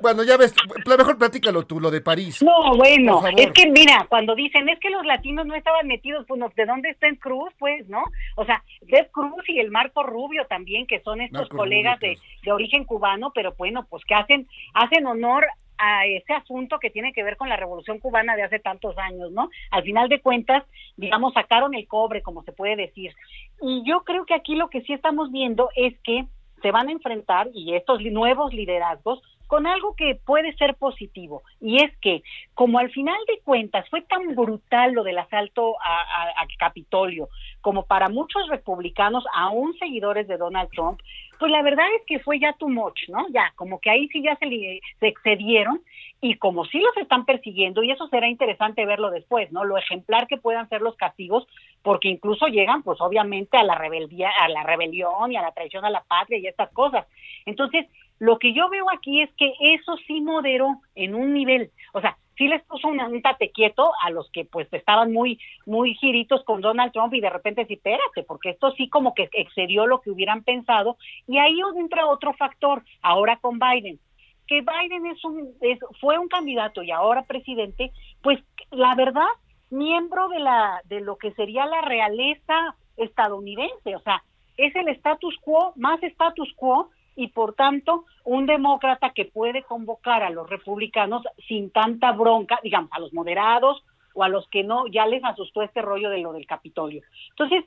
Speaker 2: bueno, ya ves, mejor platícalo tú, lo de París.
Speaker 6: No, bueno, es que mira, cuando dicen es que los latinos no estaban metidos, pues ¿de dónde está Ted Cruz? Pues, ¿no? O sea, Ted Cruz y el Marco Rubio también, que son estos
Speaker 2: Marco
Speaker 6: colegas
Speaker 2: Rubio,
Speaker 6: de, de origen cubano, pero bueno, pues que hacen, hacen honor a ese asunto que tiene que ver con la revolución cubana de hace tantos años, ¿no? Al final de cuentas, digamos, sacaron el cobre, como se puede decir. Y yo creo que aquí lo que sí estamos viendo es que se van a enfrentar, y estos nuevos liderazgos, con algo que puede ser positivo, y es que como al final de cuentas fue tan brutal lo del asalto a, Capitolio, como para muchos republicanos, aún seguidores de Donald Trump, pues la verdad es que fue ya too much, ¿no? Ya, como que ahí sí ya se excedieron, y como sí los están persiguiendo, y eso será interesante verlo después, ¿no? Lo ejemplar que puedan ser los castigos, porque incluso llegan, pues obviamente, a la rebeldía, a la rebelión y a la traición a la patria y estas cosas. Entonces, lo que yo veo aquí es que eso sí moderó en un nivel, o sea, sí les puso un, un tate quieto a los que pues estaban muy, muy giritos con Donald Trump y de repente sí, espérate, porque esto sí como que excedió lo que hubieran pensado. Y ahí entra otro factor, ahora con Biden. Que Biden es un es, fue un candidato y ahora presidente, pues la verdad miembro de la de lo que sería la realeza estadounidense, o sea, es el status quo más status quo y por tanto un demócrata que puede convocar a los republicanos sin tanta bronca, digamos, a los moderados o a los que no, ya les asustó este rollo de lo del Capitolio. Entonces,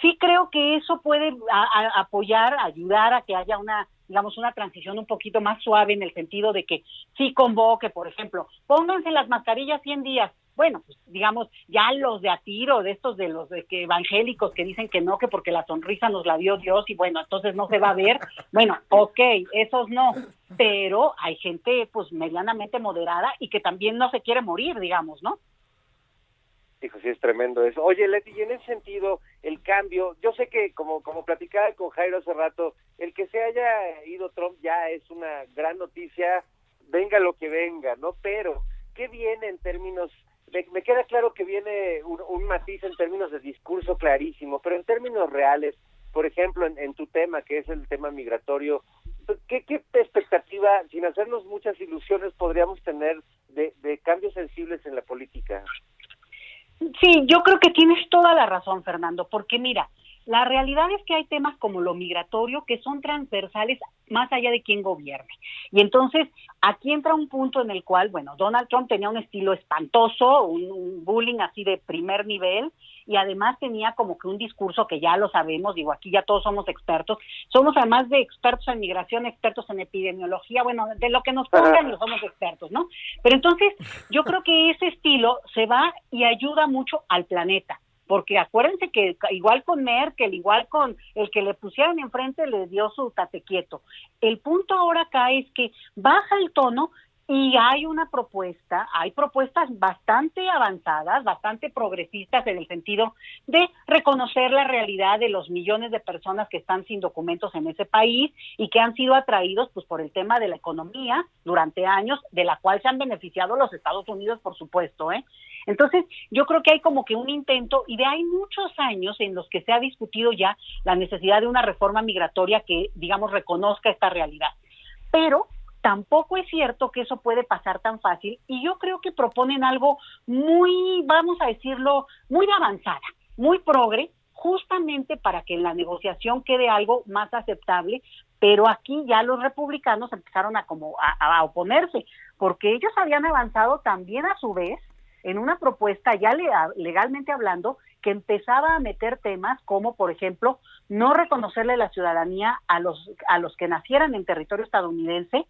Speaker 6: sí creo que eso puede apoyar, ayudar a que haya una digamos, una transición un poquito más suave en el sentido de que sí convoque, por ejemplo, pónganse las mascarillas 100 días. Bueno, pues digamos, ya los de a tiro, de estos de los de que evangélicos que dicen que no, que porque la sonrisa nos la dio Dios y bueno, entonces no se va a ver. Bueno, ok, esos no, pero hay gente pues medianamente moderada y que también no se quiere morir, digamos, ¿no?
Speaker 3: Hijo, sí es tremendo eso. Oye, Leti, y en ese sentido, el cambio, yo sé que como, como platicaba con Jairo hace rato, el que se haya ido Trump ya es una gran noticia, venga lo que venga, ¿no? Pero, ¿qué viene en términos, me, queda claro que viene un, matiz en términos de discurso clarísimo, pero en términos reales, por ejemplo, en, tu tema, que es el tema migratorio, ¿qué, ¿qué, expectativa, sin hacernos muchas ilusiones, podríamos tener de, de cambios sensibles en la política?
Speaker 6: Sí, yo creo que tienes toda la razón, Fernando, porque mira, la realidad es que hay temas como lo migratorio que son transversales más allá de quién gobierne. Y entonces aquí entra un punto en el cual, bueno, Donald Trump tenía un estilo espantoso, un, bullying así de primer nivel, y además tenía como que un discurso que ya lo sabemos, digo, aquí ya todos somos expertos, somos además de expertos en migración, expertos en epidemiología, bueno, de lo que nos pongan, lo somos expertos, ¿no? Pero entonces yo creo que ese estilo se va y ayuda mucho al planeta porque acuérdense que igual con Merkel, igual con el que le pusieron enfrente, le dio su tate quieto. El punto ahora acá es que baja el tono y hay una propuesta, hay propuestas bastante avanzadas, bastante progresistas en el sentido de reconocer la realidad de los millones de personas que están sin documentos en ese país y que han sido atraídos pues por el tema de la economía durante años, de la cual se han beneficiado los Estados Unidos, por supuesto, ¿eh? Entonces, yo creo que hay como que un intento y de hay muchos años en los que se ha discutido ya la necesidad de una reforma migratoria que, digamos, reconozca esta realidad. Pero tampoco es cierto que eso puede pasar tan fácil y yo creo que proponen algo muy, vamos a decirlo, muy avanzada, muy progre, justamente para que en la negociación quede algo más aceptable, pero aquí ya los republicanos empezaron a como a, oponerse, porque ellos habían avanzado también a su vez en una propuesta ya legalmente hablando que empezaba a meter temas como, por ejemplo, no reconocerle la ciudadanía a los, a los que nacieran en territorio estadounidense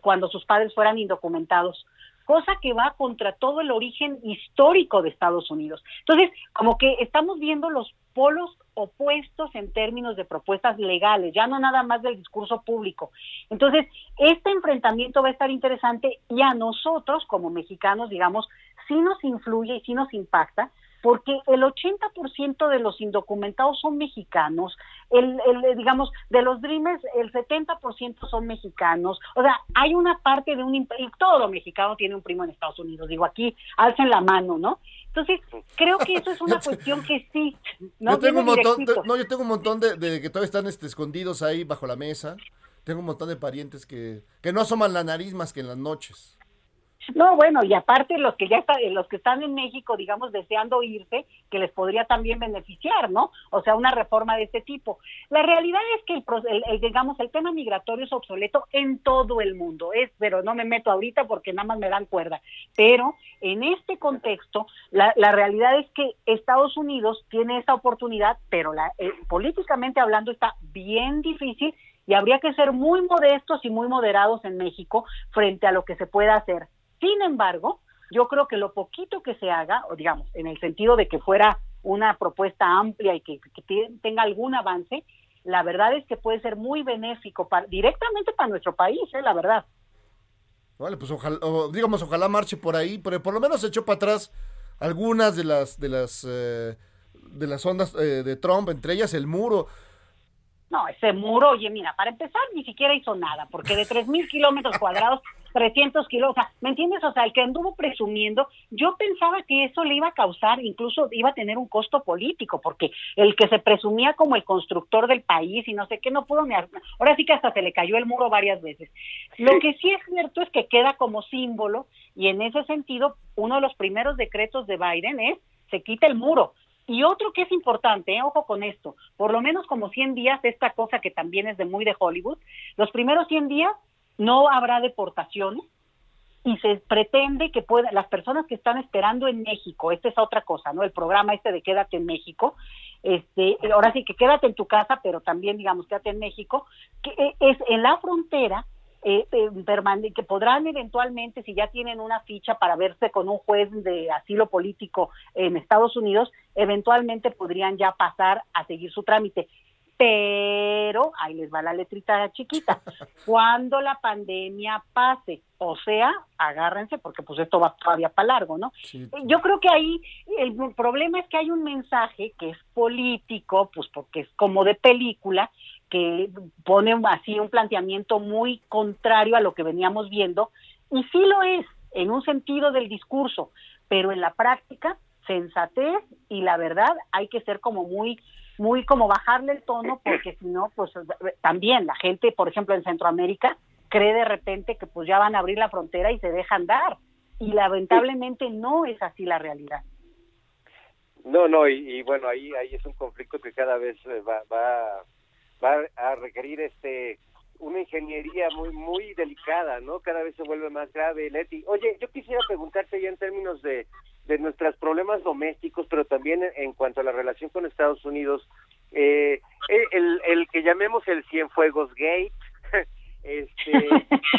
Speaker 6: cuando sus padres fueran indocumentados cosa que va contra todo el origen histórico de Estados Unidos. Entonces, como que estamos viendo los polos opuestos en términos de propuestas legales, ya no nada más del discurso público. Entonces, este enfrentamiento va a estar interesante y a nosotros como mexicanos, digamos, sí nos influye y sí nos impacta, porque el 80% de los indocumentados son mexicanos, el, el, digamos, de los Dreamers el 70% son mexicanos, o sea, hay una parte de un, y todo mexicano tiene un primo en Estados Unidos, digo, aquí alcen la mano, ¿no? Entonces, creo que eso es una cuestión que sí.
Speaker 2: ¿no? Yo tengo un montón, de, no, yo tengo un montón de, de, que todavía están este, escondidos ahí bajo la mesa, tengo un montón de parientes que, que no asoman la nariz más que en las noches.
Speaker 6: No, bueno, y aparte los que ya están, los que están en México, digamos, deseando irse, que les podría también beneficiar, ¿no? O sea, una reforma de este tipo. La realidad es que el, digamos, el tema migratorio es obsoleto en todo el mundo, es, pero no me meto ahorita porque nada más me dan cuerda. Pero en este contexto, la, la realidad es que Estados Unidos tiene esa oportunidad, pero la, eh, políticamente hablando está bien difícil y habría que ser muy modestos y muy moderados en México frente a lo que se pueda hacer. Sin embargo, yo creo que lo poquito que se haga, o digamos, en el sentido de que fuera una propuesta amplia y que, tenga algún avance, la verdad es que puede ser muy benéfico directamente para nuestro país, ¿eh? la verdad.
Speaker 2: Vale, pues ojalá, digamos, ojalá marche por ahí, pero por lo menos echó para atrás algunas de las de las eh, de las ondas eh, de Trump, entre ellas el muro.
Speaker 6: No, ese muro, oye, mira, para empezar ni siquiera hizo nada, porque de tres mil kilómetros cuadrados 300 kilos, o sea, ¿me entiendes? O sea, el que anduvo presumiendo, yo pensaba que eso le iba a causar, incluso iba a tener un costo político, porque el que se presumía como el constructor del país y no sé qué, no pudo ni... Ahora sí que hasta se le cayó el muro varias veces. Lo que sí es cierto es que queda como símbolo y en ese sentido, uno de los primeros decretos de Biden es, se quita el muro, y otro que es importante, ¿eh? ojo con esto, por lo menos como 100 días, esta cosa que también es de muy de Hollywood, los primeros 100 días no habrá deportaciones y se pretende que pueda, las personas que están esperando en México, esta es otra cosa, ¿no? El programa este de Quédate en México, este, ahora sí que quédate en tu casa, pero también, digamos, quédate en México, que eh, es en la frontera, eh, eh que podrán eventualmente, si ya tienen una ficha para verse con un juez de asilo político en Estados Unidos, eventualmente podrían ya pasar a seguir su trámite pero ahí les va la letrita chiquita. Cuando la pandemia pase, o sea, agárrense porque pues esto va todavía para largo, ¿no? Yo creo que ahí el problema es que hay un mensaje que es político, pues porque es como de película, que pone así un planteamiento muy contrario a lo que veníamos viendo, y sí lo es en un sentido del discurso, pero en la práctica, sensatez y la verdad hay que ser como muy muy como bajarle el tono porque si no, pues también la gente, por ejemplo, en Centroamérica cree de repente que pues ya van a abrir la frontera y se dejan dar y lamentablemente no es así la realidad.
Speaker 3: No, no, y, bueno, ahí ahí es un conflicto que cada vez eh, va, va, va a requerir este una ingeniería muy muy delicada, ¿no? Cada vez se vuelve más grave, Leti. Oye, yo quisiera preguntarte ya en términos de de nuestros problemas domésticos, pero también en, cuanto a la relación con Estados Unidos, eh, el, el que llamemos el Cienfuegos Gate, este,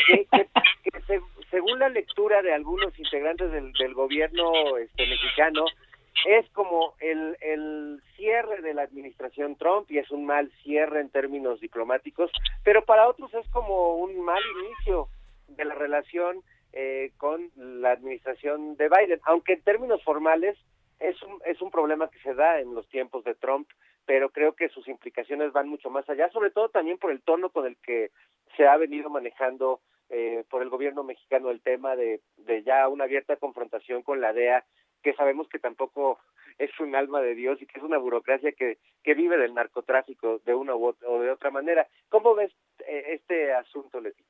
Speaker 3: que, según la lectura de algunos integrantes del, del gobierno este, mexicano, es como el, el cierre de la administración Trump y es un mal cierre en términos diplomáticos, pero para otros es como un mal inicio de la relación eh, con la administración de Biden, aunque en términos formales es un, es un problema que se da en los tiempos de Trump, pero creo que sus implicaciones van mucho más allá, sobre todo también por el tono con el que se ha venido manejando eh, por el gobierno mexicano el tema de, de ya una abierta confrontación con la DEA, que sabemos que tampoco es un alma de Dios y que es una burocracia que, que vive del narcotráfico de una u o de otra manera. ¿Cómo ves eh, este asunto, Leti?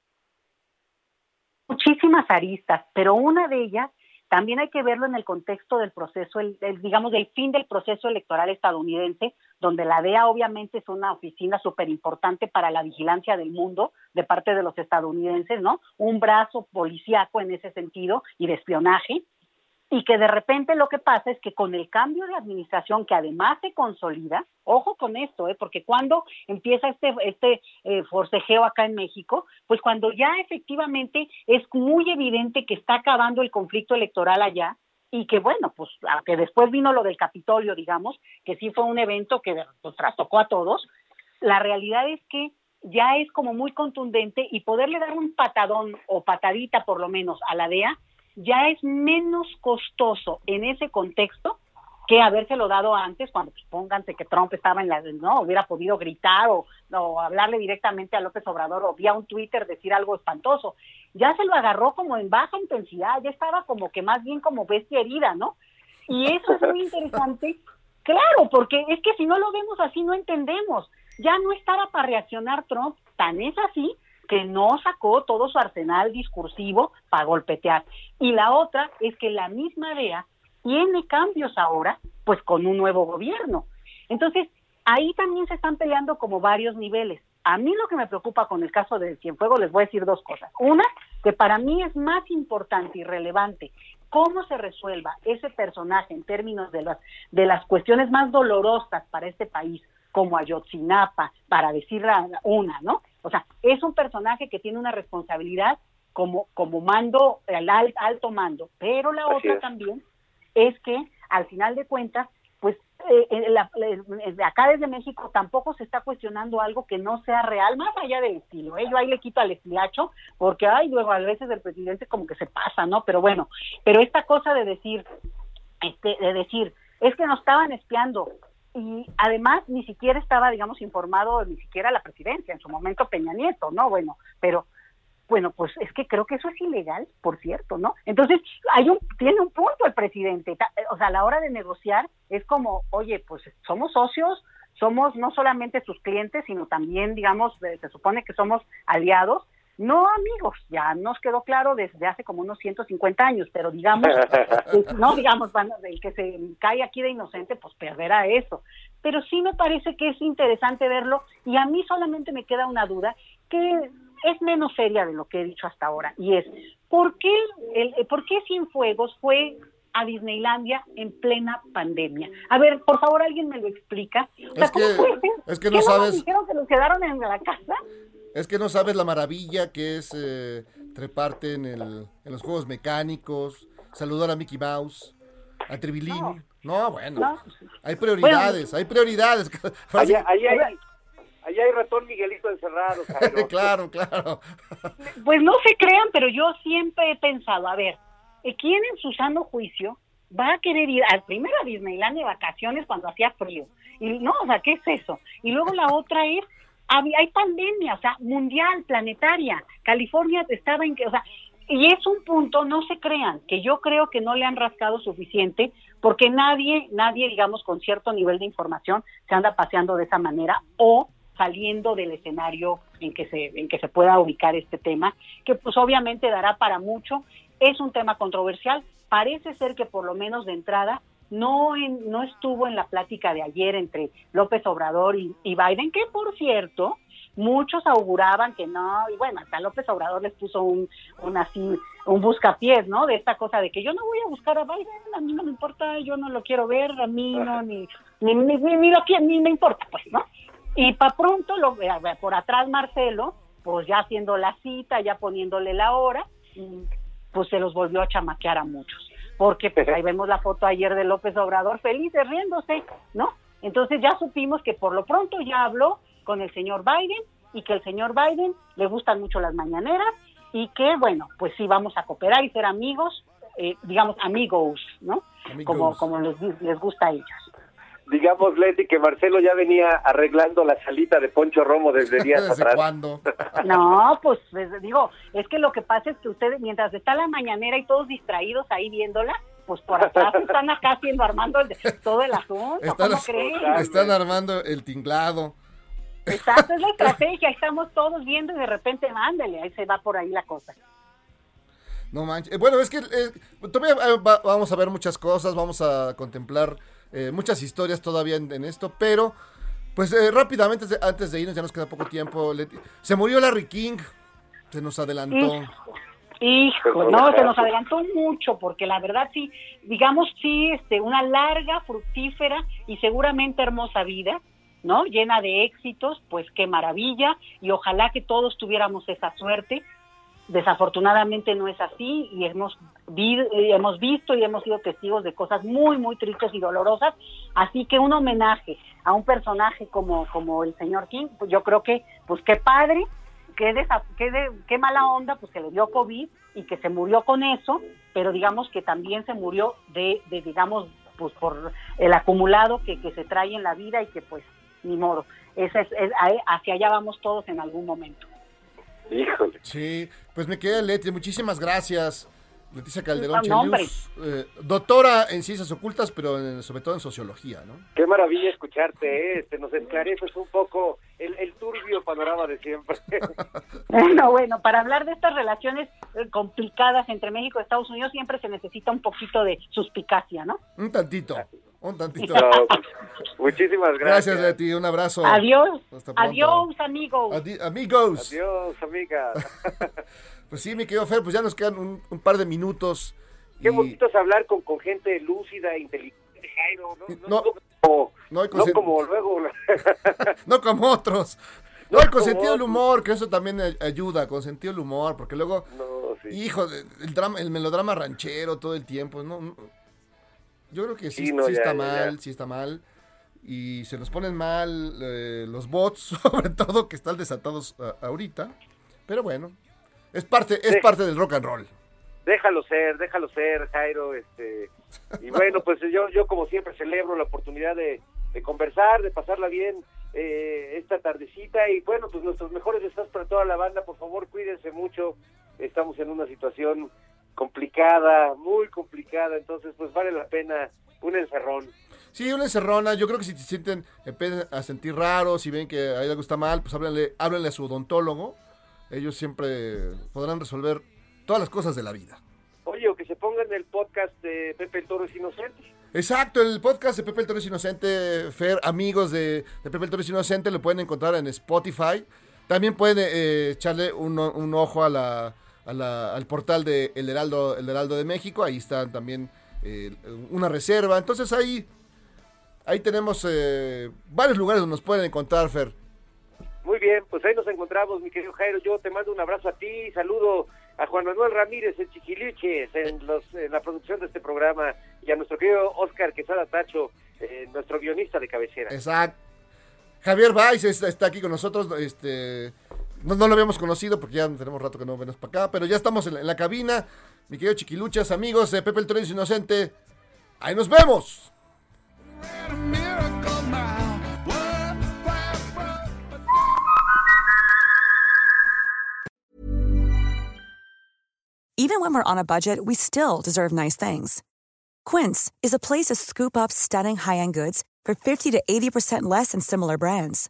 Speaker 6: muchísimas aristas, pero una de ellas también hay que verlo en el contexto del proceso, el, digamos, del fin del proceso electoral estadounidense, donde la DEA obviamente es una oficina súper importante para la vigilancia del mundo de parte de los estadounidenses, ¿no? Un brazo policíaco en ese sentido y de espionaje y que de repente lo que pasa es que con el cambio de administración que además se consolida, ojo con esto, ¿eh? porque cuando empieza este, este eh, forcejeo acá en México, pues cuando ya efectivamente es muy evidente que está acabando el conflicto electoral allá, y que bueno, pues aunque después vino lo del Capitolio, digamos, que sí fue un evento que pues, trastocó a todos, la realidad es que ya es como muy contundente y poderle dar un patadón o patadita por lo menos a la DEA ya es menos costoso en ese contexto que habérselo dado antes, cuando pues, pónganse que Trump estaba en la, no, hubiera podido gritar o, o, hablarle directamente a López Obrador o vía un Twitter decir algo espantoso. Ya se lo agarró como en baja intensidad, ya estaba como que más bien como bestia herida, ¿no? Y eso es muy interesante, claro, porque es que si no lo vemos así no entendemos. Ya no estaba para reaccionar Trump, tan es así que no sacó todo su arsenal discursivo para golpetear. Y la otra es que la misma DEA tiene cambios ahora, pues con un nuevo gobierno. Entonces, ahí también se están peleando como varios niveles. A mí lo que me preocupa con el caso del Cienfuegos, les voy a decir dos cosas. Una, que para mí es más importante y relevante cómo se resuelva ese personaje en términos de las, de las cuestiones más dolorosas para este país, como Ayotzinapa, para decir una, ¿no? O sea, es un personaje que tiene una responsabilidad como, como mando, el alto mando, pero la otra también es que al final de cuentas, pues eh, acá desde México tampoco se está cuestionando algo que no sea real, más allá del estilo. ¿eh? Yo ahí le quito al estilacho, porque ay, luego a veces el presidente como que se pasa, ¿no? Pero bueno, pero esta cosa de decir, este, de decir, es que nos estaban espiando, y además ni siquiera estaba, digamos, informado ni siquiera la presidencia, en su momento Peña Nieto, ¿no? Bueno, pero Bueno, pues es que creo que eso es ilegal, por cierto, ¿no? Entonces, hay un, tiene un punto el presidente. Ta- O sea, a la hora de negociar es como, oye, pues somos socios, somos no solamente sus clientes, sino también, digamos, eh, se supone que somos aliados, no amigos, ya nos quedó claro desde hace como unos 150 años, pero digamos, eh, no digamos, el que se cae aquí de inocente, pues perderá eso. Pero sí me parece que es interesante verlo y a mí solamente me queda una duda que es menos seria de lo que he dicho hasta ahora y es, ¿por qué, el, ¿por qué Cienfuegos fue a Disneylandia en plena pandemia? A ver, por favor, alguien me lo explica. O sea,
Speaker 2: Es
Speaker 6: ¿cómo
Speaker 2: que- es que
Speaker 6: ¿Qué
Speaker 2: no
Speaker 6: nos
Speaker 2: sabes-
Speaker 6: dijeron que nos quedaron en la casa?
Speaker 2: Es que no sabes la maravilla que es eh, treparte en, el, en los juegos mecánicos, saludar a Mickey Mouse, a Tribilín. No, bueno,
Speaker 6: No.
Speaker 2: hay prioridades, hay prioridades.
Speaker 3: Allá, allá, hay, allá hay ratón Miguelito encerrado,
Speaker 2: claro, claro.
Speaker 6: Pues no se crean, pero yo siempre he pensado, a ver, ¿quién en su sano juicio va a querer ir al primero a Disneyland de vacaciones cuando hacía frío? Y no, o sea, ¿qué es eso? Y luego la otra es, hab- hay pandemia, o sea, mundial, planetaria. California estaba en que, o sea, y es un punto, no se crean, que yo creo que no le han rascado suficiente, porque nadie, nadie, digamos, con cierto nivel de información se anda paseando de esa manera o saliendo del escenario en que se en que se pueda ubicar este tema, que pues obviamente dará para mucho. Es un tema controversial. Parece ser que por lo menos de entrada no en- no estuvo en la plática de ayer entre López Obrador y, y Biden, que por cierto muchos auguraban que no y bueno hasta López Obrador les puso un, un así un buscapiés, ¿no? De esta cosa de que yo no voy a buscar a Biden, a mí no me importa, yo no lo quiero ver, a mí no ni ni ni, ni, ni lo quiero, ni me importa, pues, ¿no? Y para pronto, lo, eh, por atrás Marcelo, pues ya haciendo la cita, ya poniéndole la hora, y, pues se los volvió a chamaquear a muchos. Porque pues ahí vemos la foto ayer de López Obrador felices, riéndose, ¿no? Entonces ya supimos que por lo pronto ya habló con el señor Biden y que el señor Biden le gustan mucho las mañaneras y que, bueno, pues sí vamos a cooperar y ser amigos, eh, digamos amigos, ¿no?
Speaker 2: Amigos.
Speaker 6: Como, como les, les gusta a ellos.
Speaker 3: Digamos, Leti, que Marcelo ya venía arreglando la salita de Poncho Romo desde días
Speaker 2: ¿Desde
Speaker 3: atrás.
Speaker 2: cuándo?
Speaker 6: No, pues digo, es que lo que pasa es que ustedes, mientras está la mañanera y todos distraídos ahí viéndola, pues por atrás están acá haciendo, armando el- todo el asunto,
Speaker 2: Están,
Speaker 6: ¿cómo creen?
Speaker 2: están armando el tinglado.
Speaker 6: Exacto, es la estrategia, ahí estamos todos viendo y de repente, mándele, ahí se va por ahí la cosa.
Speaker 2: No manches. Bueno, es que eh, todavía eh, va- vamos a ver muchas cosas, vamos a contemplar eh, muchas historias todavía en, en esto, pero pues eh, rápidamente antes de, irnos, ya nos queda poco tiempo. Se murió Larry King, se nos adelantó.
Speaker 6: Hijo, no, se nos adelantó mucho, porque la verdad sí, digamos sí, este, una larga, fructífera y seguramente hermosa vida, ¿no? Llena de éxitos, pues qué maravilla, y ojalá que todos tuviéramos esa suerte. Desafortunadamente no es así y hemos, vi- hemos visto y hemos sido testigos de cosas muy, muy tristes y dolorosas. Así que un homenaje a un personaje como, como el señor King, pues yo creo que, pues qué padre, qué, desa- qué, de- qué mala onda, pues que le dio COVID y que se murió con eso, pero digamos que también se murió de, de digamos, pues por el acumulado que, que se trae en la vida y que pues ni modo. Esa es, es- hacia allá vamos todos en algún momento.
Speaker 3: Híjole.
Speaker 2: Sí, pues me queda Leti, muchísimas gracias. Leticia Calderón. Chelius, eh, doctora en ciencias ocultas, pero en- sobre todo en sociología, ¿no?
Speaker 3: Qué maravilla escucharte, ¿eh? Este, nos esclareces un poco el, el turbio panorama de siempre.
Speaker 6: Bueno, bueno, para hablar de estas relaciones eh, complicadas entre México y Estados Unidos siempre se necesita un poquito de suspicacia, ¿no?
Speaker 2: Un tantito, un tantito.
Speaker 3: No, muchísimas gracias.
Speaker 2: Gracias, Leti, un abrazo.
Speaker 6: Adiós,
Speaker 2: Hasta pronto.
Speaker 6: adiós, amigos.
Speaker 2: Adi- amigos.
Speaker 3: Adiós, amiga.
Speaker 2: Pues sí, mi querido Fer, pues ya nos quedan un, un par de minutos.
Speaker 3: Qué
Speaker 2: y
Speaker 3: bonito es hablar con, con gente lúcida, inteligente, Jairo, ¿no? No,
Speaker 2: No.
Speaker 3: como,
Speaker 2: No hay
Speaker 3: no
Speaker 2: consen-
Speaker 3: como luego.
Speaker 2: No como otros. No,
Speaker 3: No
Speaker 2: con sentido del humor, que eso también ay- ayuda, con sentido del humor, porque luego,
Speaker 3: No, sí.
Speaker 2: hijo, de- el drama, el melodrama ranchero todo el tiempo, no, no. Yo creo que sí,
Speaker 3: Sí, no,
Speaker 2: sí
Speaker 3: ya,
Speaker 2: está
Speaker 3: ya,
Speaker 2: mal,
Speaker 3: ya.
Speaker 2: sí está mal, y se nos ponen mal eh, los bots, sobre todo que están desatados a- ahorita, pero bueno, es parte, es parte del rock and roll.
Speaker 3: Déjalo ser, déjalo ser, Jairo. Este, y bueno, pues yo, yo como siempre celebro la oportunidad de, de conversar, de pasarla bien eh, esta tardecita y bueno, pues nuestros mejores deseos para toda la banda, por favor cuídense mucho, estamos en una situación complicada, muy complicada, entonces pues vale la pena un encerrón.
Speaker 2: Sí, una encerrona. Yo creo que si se sienten, empiezan a sentir raros, si ven que hay algo está mal, pues háblenle, háblenle a su odontólogo. Ellos siempre podrán resolver todas las cosas de la vida.
Speaker 3: Oye, o que se pongan el podcast de Pepe el Toro es Inocente.
Speaker 2: Exacto, el podcast de Pepe el Toro es Inocente, Fer, amigos de, de Pepe el Toro es Inocente, lo pueden encontrar en Spotify. También pueden eh, echarle un ojo a la, a la- al portal de El Heraldo, El Heraldo de México. Ahí está también eh, una reserva. Entonces ahí, ahí tenemos eh, varios lugares donde nos pueden encontrar, Fer.
Speaker 3: Muy bien, pues ahí nos encontramos, mi querido Jairo. Yo te mando un abrazo a ti, saludo a Juan Manuel Ramírez en Chiquiliches, en, los, en la producción de este programa, y a nuestro querido Oscar Quesada Tacho, eh, nuestro guionista de cabecera.
Speaker 2: Exacto. Javier Valls está, está aquí con nosotros. Este, no, lo habíamos conocido porque ya tenemos rato que no venimos para acá, pero ya estamos en la, cabina. Mi querido Chiquiluchas, amigos de Pepe el Toro es Inocente. Ahí nos vemos.
Speaker 7: Even when we're on a budget, we still deserve nice things. Quince is a place to scoop up stunning high-end goods for 50 to 80% less than similar brands.